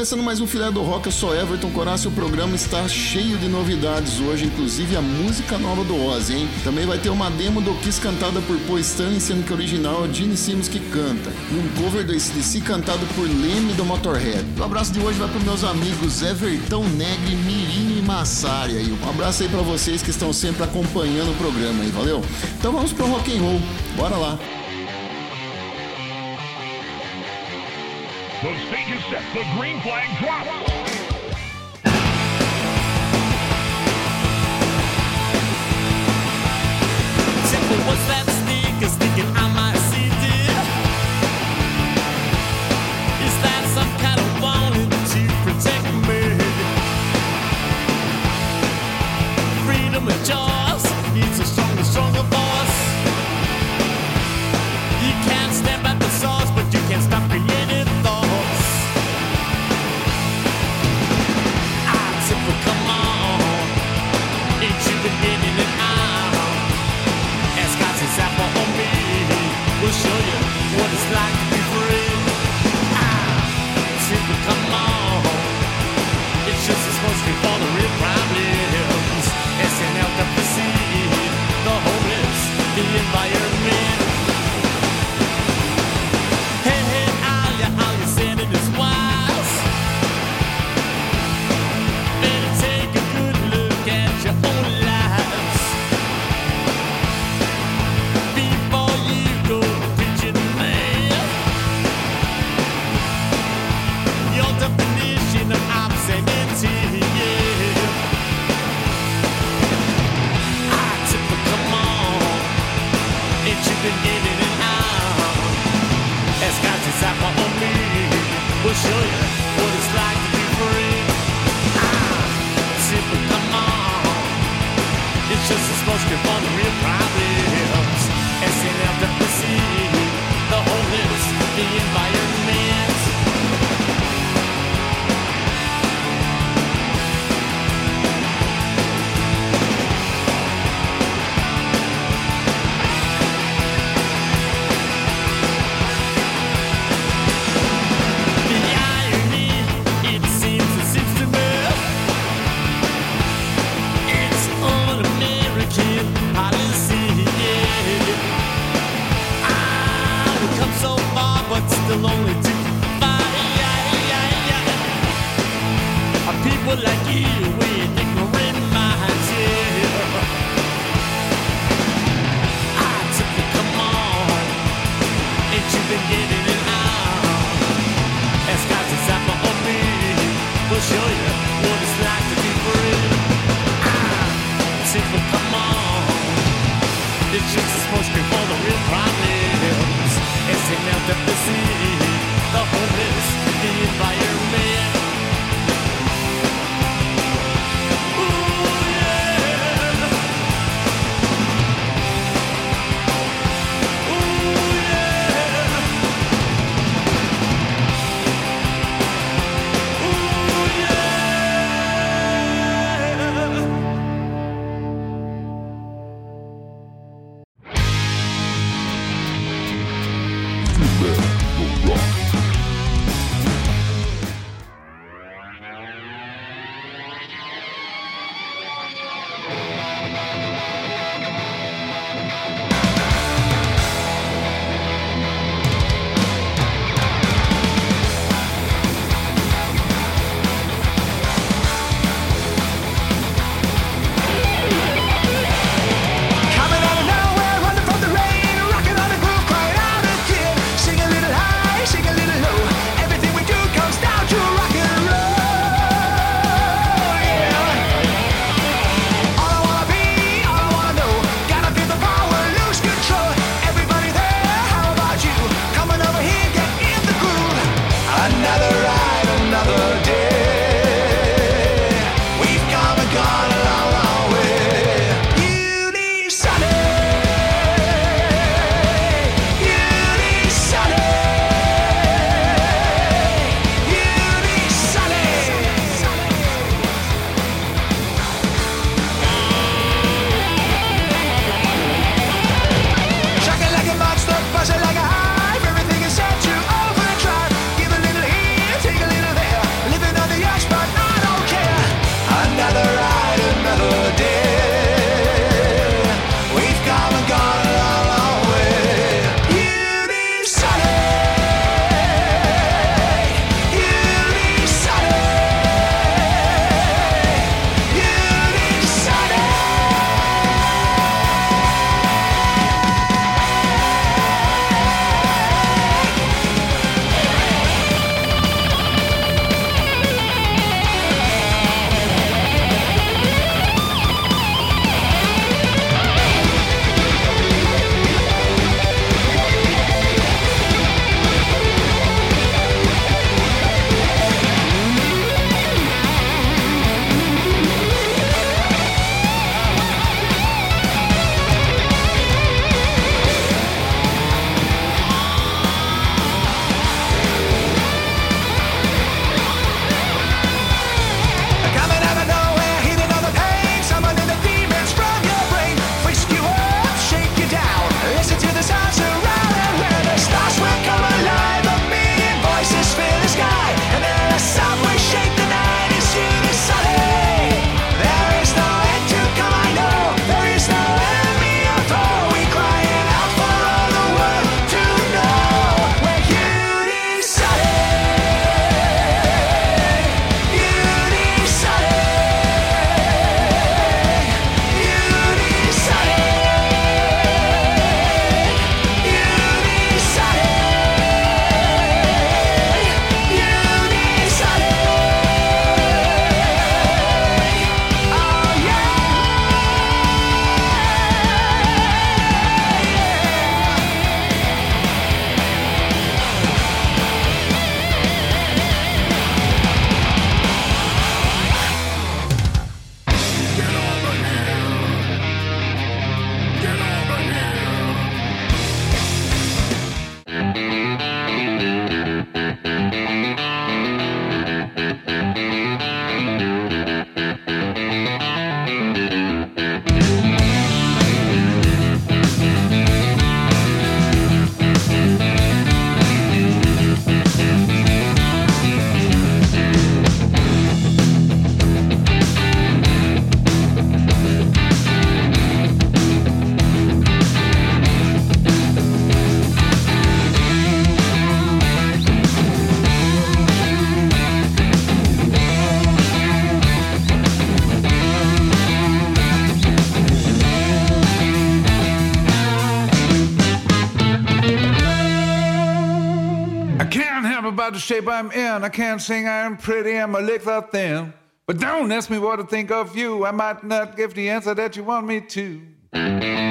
Começando mais um Filé do Rock, eu sou Everton e o programa está cheio de novidades hoje, inclusive a música nova do Ozzy, hein? Também vai ter uma demo do Kiss cantada por Paul Stanley, sendo que o original é Gene Simmons que canta, e um cover do ACDC cantado por Leme do Motorhead. O abraço de hoje vai para meus amigos Everton Negri, Mirim e Massari aí. Um abraço aí para vocês que estão sempre acompanhando o programa aí, valeu? Então vamos pro rock and roll, bora lá! The stage is set. The green flag drops. Simple was that sneaker sneaking on ain't you been in and out? Ask God to zap on me. We'll show you what it's like to be free. Ah, Tipper, come on. It's just a smokescreen for the real the shape I'm in. I can't sing, I'm pretty, and my legs are thin. But don't ask me what to think of you. I might not give the answer that you want me to.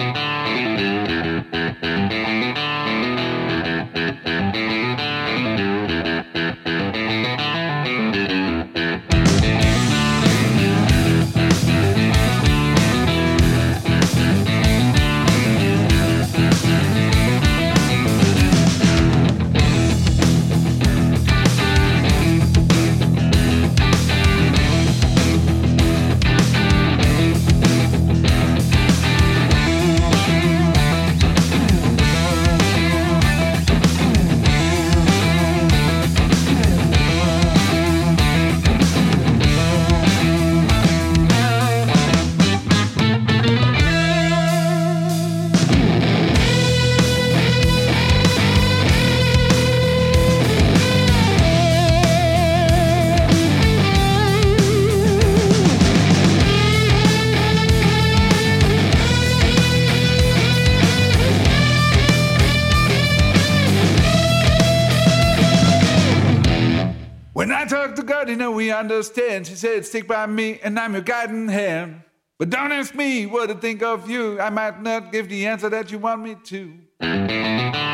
Understand. She said, Stick by me, and I'm your guiding hand. But don't ask me what to think of you. I might not give the answer that you want me to.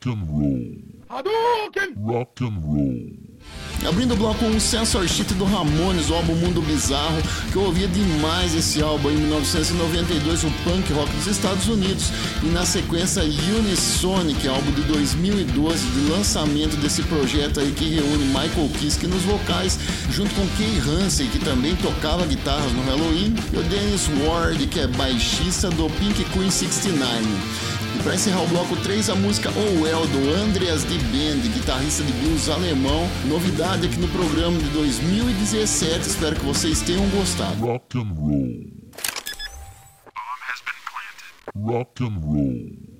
Rock and roll. Hadouken! Rock and roll. Abrindo o bloco um Censorship do Ramones, o álbum Mundo Bizarro, que eu ouvia demais esse álbum em 1992, o punk rock dos Estados Unidos, e na sequência Unisonic, álbum de 2012, de lançamento desse projeto aí que reúne Michael Kiske nos vocais, junto com Kay Hansen, que também tocava guitarras no Halloween, e o Dennis Ward, que é baixista do Pink Queen 69. Para encerrar o bloco 3, a música Oh Well do Andreas de Band, guitarrista de blues alemão. Novidade aqui no programa de 2017. Espero que vocês tenham gostado. Rock and roll. Rock and roll.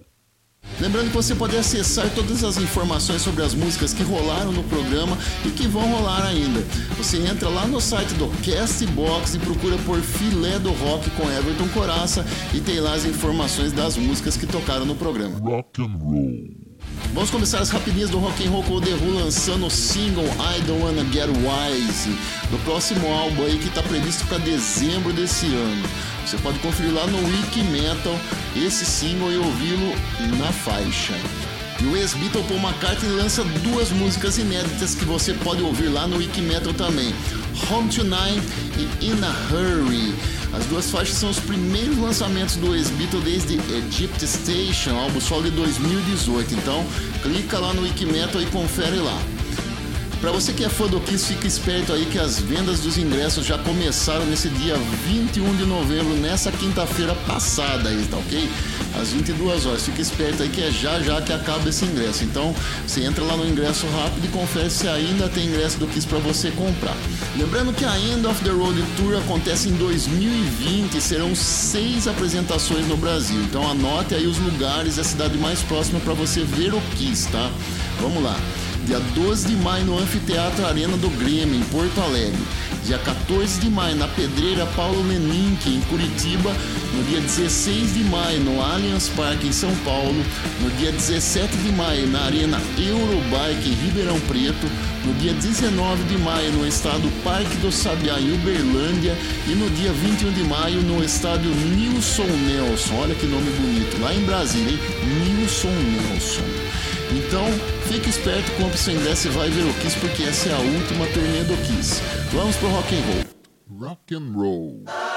Lembrando que você pode acessar todas as informações sobre as músicas que rolaram no programa e que vão rolar ainda. Você entra lá no site do Castbox e procura por Filé do Rock com Everton Coraça e tem lá as informações das músicas que tocaram no programa. Rock and roll. Vamos começar as rapidinhas do Rock and Roll com o The Who lançando o single I Don't Wanna Get Wise do próximo álbum aí que está previsto para dezembro desse ano. Você pode conferir lá no Wiki Metal esse single e ouvi-lo na faixa. E o ex-Beatle Paul McCartney lança duas músicas inéditas que você pode ouvir lá no Wikimetal também: Home Tonight e In a Hurry. As duas faixas são os primeiros lançamentos do ex-Beatle desde Egypt Station, álbum solo de 2018. Então, clica lá no Wikimetal e confere lá. Para você que é fã do Kiss, fica esperto aí que as vendas dos ingressos já começaram nesse dia 21 de novembro, nessa quinta-feira passada aí, tá ok? Às 22 horas. Fica esperto aí que é já já que acaba esse ingresso. Então, você entra lá no ingresso rápido e confere se ainda tem ingresso do Kiss para você comprar. Lembrando que a End of the Road Tour acontece em 2020 e serão seis apresentações no Brasil. Então, anote aí os lugares e a cidade mais próxima para você ver o Kiss, tá? Vamos lá dia 12 de maio no Anfiteatro Arena do Grêmio, em Porto Alegre. Dia 14 de maio na Pedreira Paulo Menink, em Curitiba. No dia 16 de maio no Allianz Parque, em São Paulo. No dia 17 de maio na Arena Eurobike, em Ribeirão Preto. No dia 19 de maio no estádio Parque do Sabiá, em Uberlândia. E no dia 21 de maio no estádio Nilson Nelson. Olha que nome bonito, lá em Brasília, hein? Nilson Nelson. Então, fique esperto, compre seu ingresso e vai ver o Kiss, porque essa é a última turnê do Kiss. Vamos pro rock and roll. Rock and roll.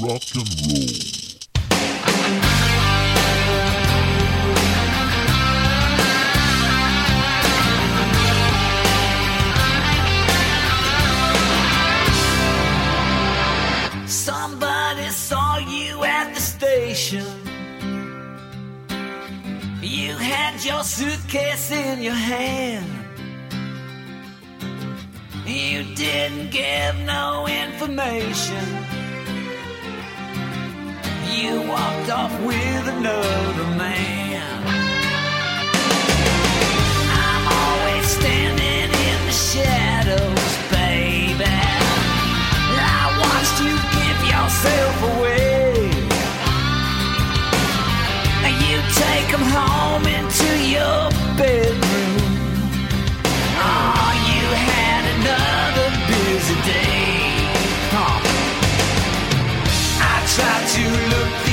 rock and roll. Somebody saw you at the station. You had your suitcase in your hand. You didn't give no information you walked off with another man. I'm always standing in the shadows, baby. I watched you give yourself away. You take home into your bed. you look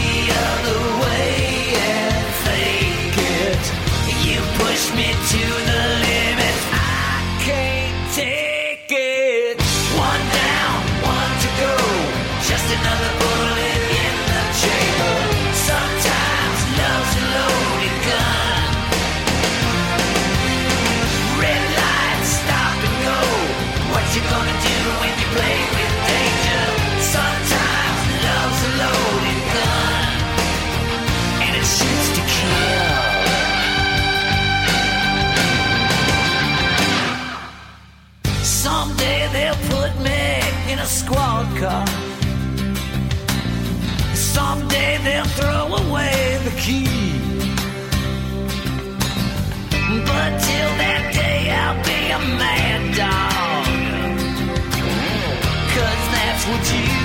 无尽。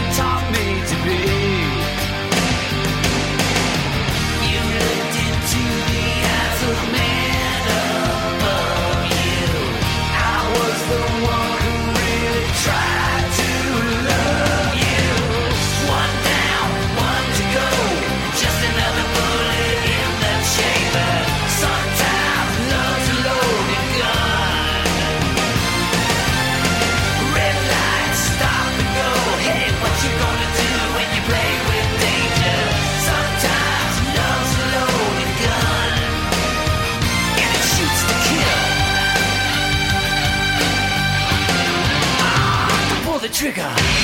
trigger.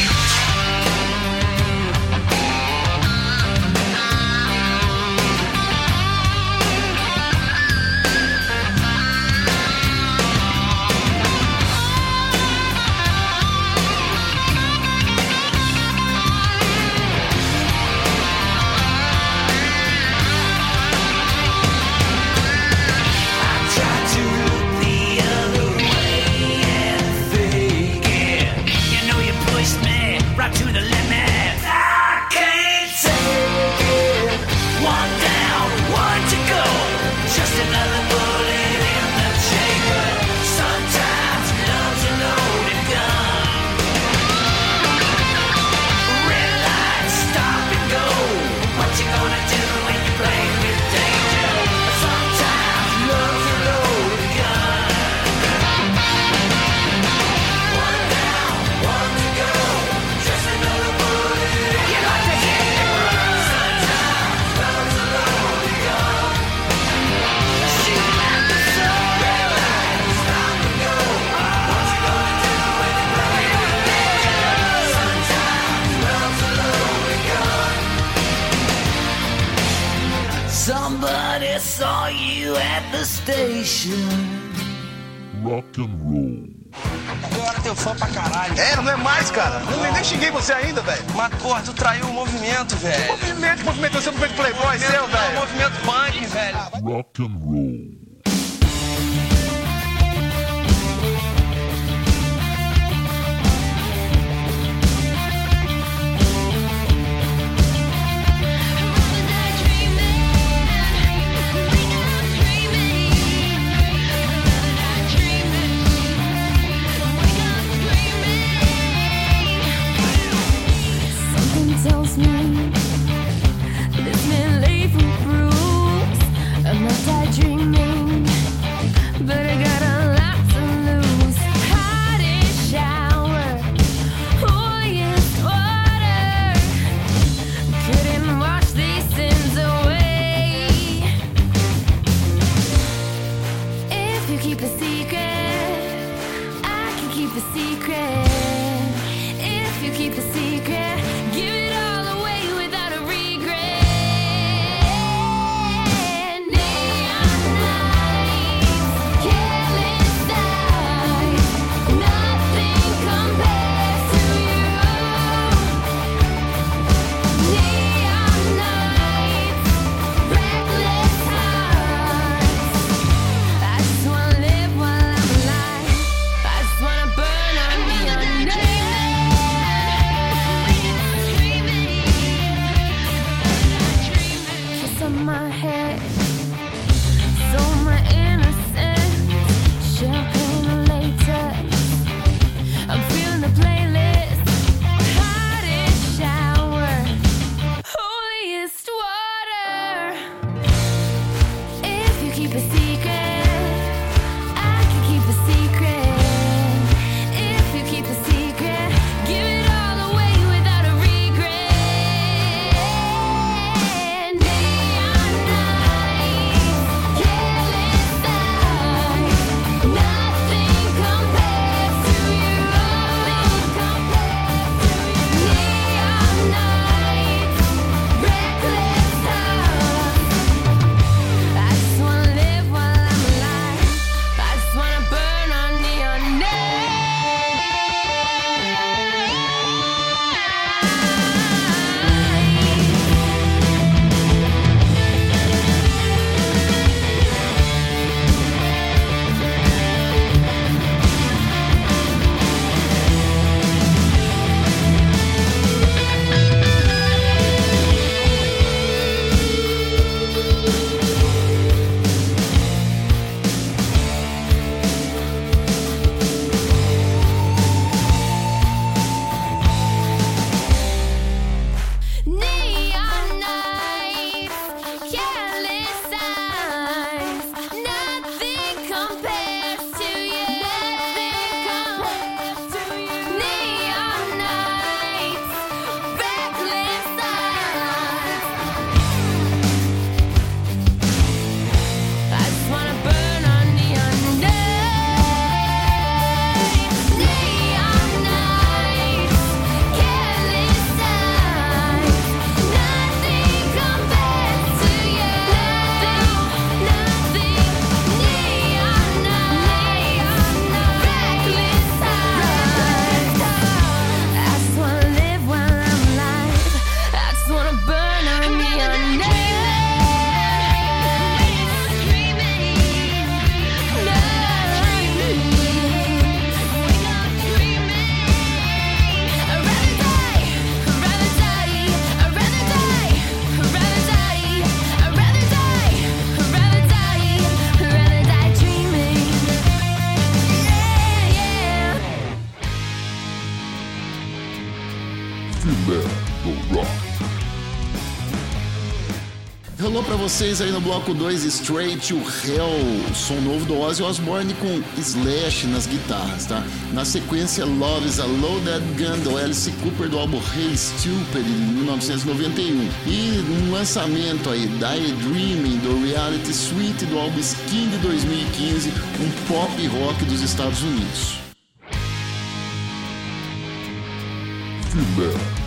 Vocês aí no bloco 2 Straight to Hell, som novo do Ozzy Osbourne com Slash nas guitarras, tá? Na sequência, Love is a Loaded Gun do Alice Cooper do álbum Hey Stupid de 1991. E um lançamento aí, Die Dreaming do Reality Suite do álbum Skin de 2015, um pop rock dos Estados Unidos.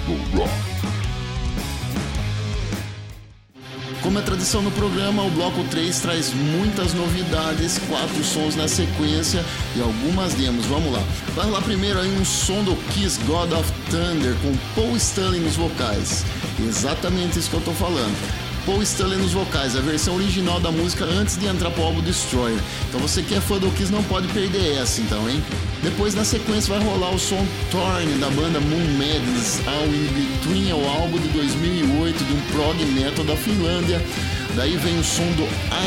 Do Rock. Como é tradição no programa, o bloco 3 traz muitas novidades, quatro sons na sequência e algumas demos. Vamos lá. Vai lá primeiro aí um som do Kiss God of Thunder com Paul Stanley nos vocais. Exatamente isso que eu tô falando. Paul Stanley nos vocais, a versão original da música antes de entrar pro álbum Destroyer. Então você que é fã do Kiss não pode perder essa então, hein? Depois na sequência vai rolar o som Torn da banda Moon Madness, All In Between, é o álbum de 2008 de um prog metal da Finlândia. Daí vem o som do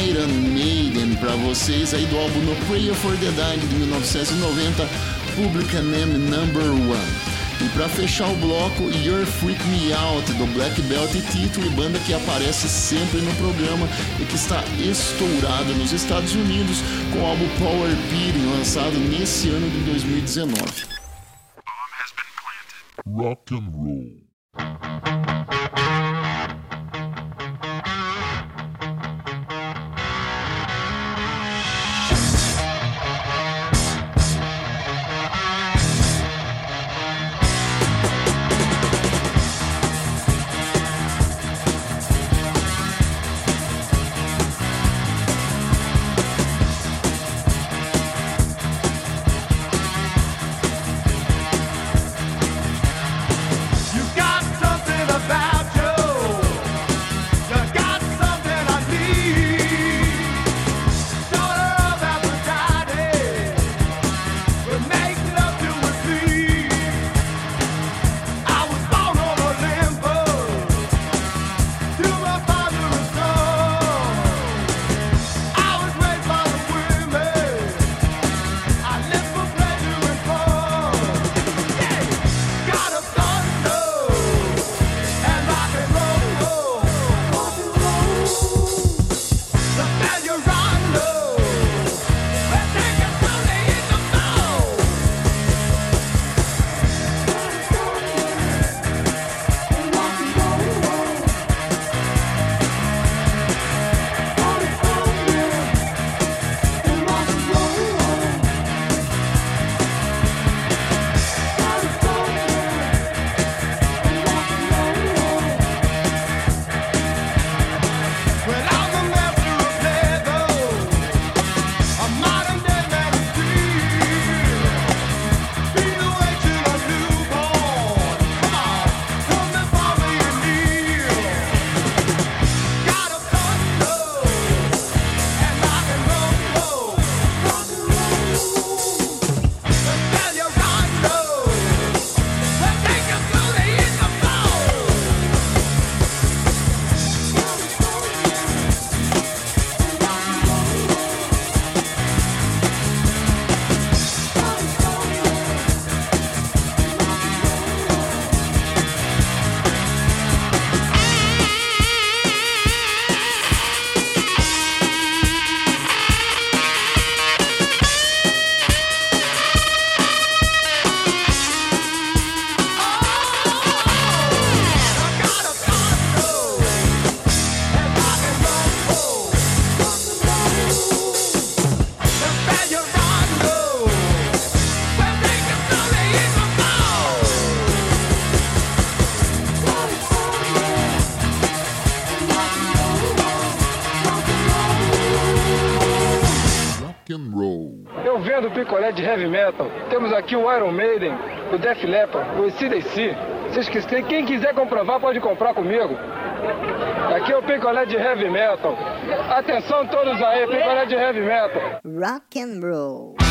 Iron Maiden para vocês aí do álbum No Prayer for the Dying de 1990, Public Enemy Number One. E para fechar o bloco, Your Freak Me Out, do Black Belt e título e banda que aparece sempre no programa e que está estourada nos Estados Unidos com o álbum Power Beating, lançado nesse ano de 2019. Rock and roll. picolé de heavy metal. Temos aqui o Iron Maiden, o Def Leppard, o ACDC. Vocês quem quiser comprovar pode comprar comigo. Aqui é o picolé de heavy metal. Atenção todos aí, picolé de heavy metal. Rock and roll.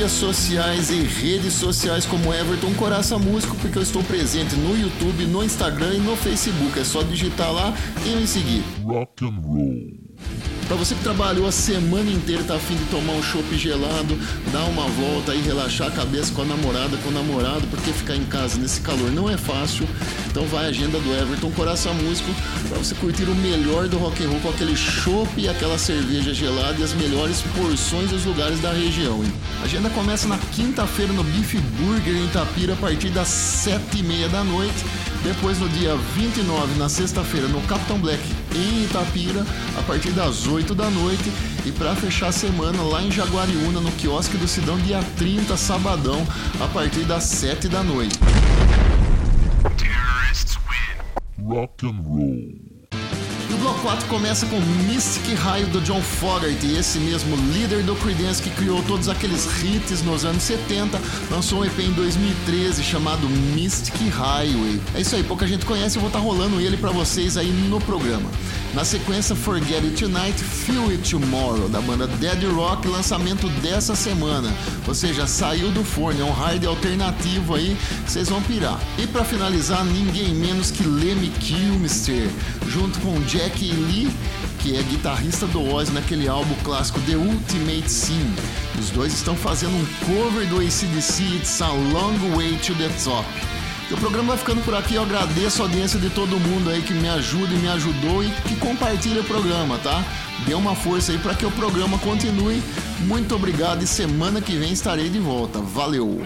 Mídias sociais e redes sociais como Everton Coraça Músico, porque eu estou presente no YouTube, no Instagram e no Facebook. É só digitar lá e me seguir. Rock and roll. Pra você que trabalhou a semana inteira, tá afim de tomar um chopp gelado, dar uma volta e relaxar a cabeça com a namorada, com o namorado, porque ficar em casa nesse calor não é fácil. Então vai a agenda do Everton Coração Músico pra você curtir o melhor do rock and roll com aquele chopp e aquela cerveja gelada e as melhores porções dos lugares da região. A agenda começa na quinta-feira no Beef Burger em Itapira a partir das sete e meia da noite. Depois no dia 29, na sexta-feira, no Capitão Black em Itapira, a partir das 8 da noite. E para fechar a semana, lá em Jaguariúna, no quiosque do Sidão, dia 30, sabadão, a partir das 7 da noite. Rock and roll. Bloco 4 começa com Mystic Raio do John Fogerty, esse mesmo líder do Creedence que criou todos aqueles hits nos anos 70, lançou um EP em 2013 chamado Mystic Highway. É isso aí, pouca gente conhece, eu vou estar rolando ele pra vocês aí no programa. Na sequência, Forget It Tonight, Feel It Tomorrow, da banda Dead Rock, lançamento dessa semana. Ou seja, saiu do forno, é um hard alternativo aí, vocês vão pirar. E pra finalizar, ninguém menos que Lemmy Kilmister, junto com Jack Lee, que é guitarrista do Ozzy naquele álbum clássico The Ultimate Sin. Os dois estão fazendo um cover do ACDC It's a Long Way to the Top. O programa vai ficando por aqui. Eu agradeço a audiência de todo mundo aí que me ajuda e me ajudou e que compartilha o programa, tá? Dê uma força aí para que o programa continue. Muito obrigado e semana que vem estarei de volta. Valeu!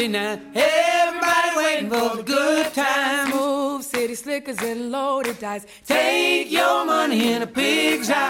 59. Everybody waiting for the good time. Move city slickers and loaded dice. Take your money in a pig's eye.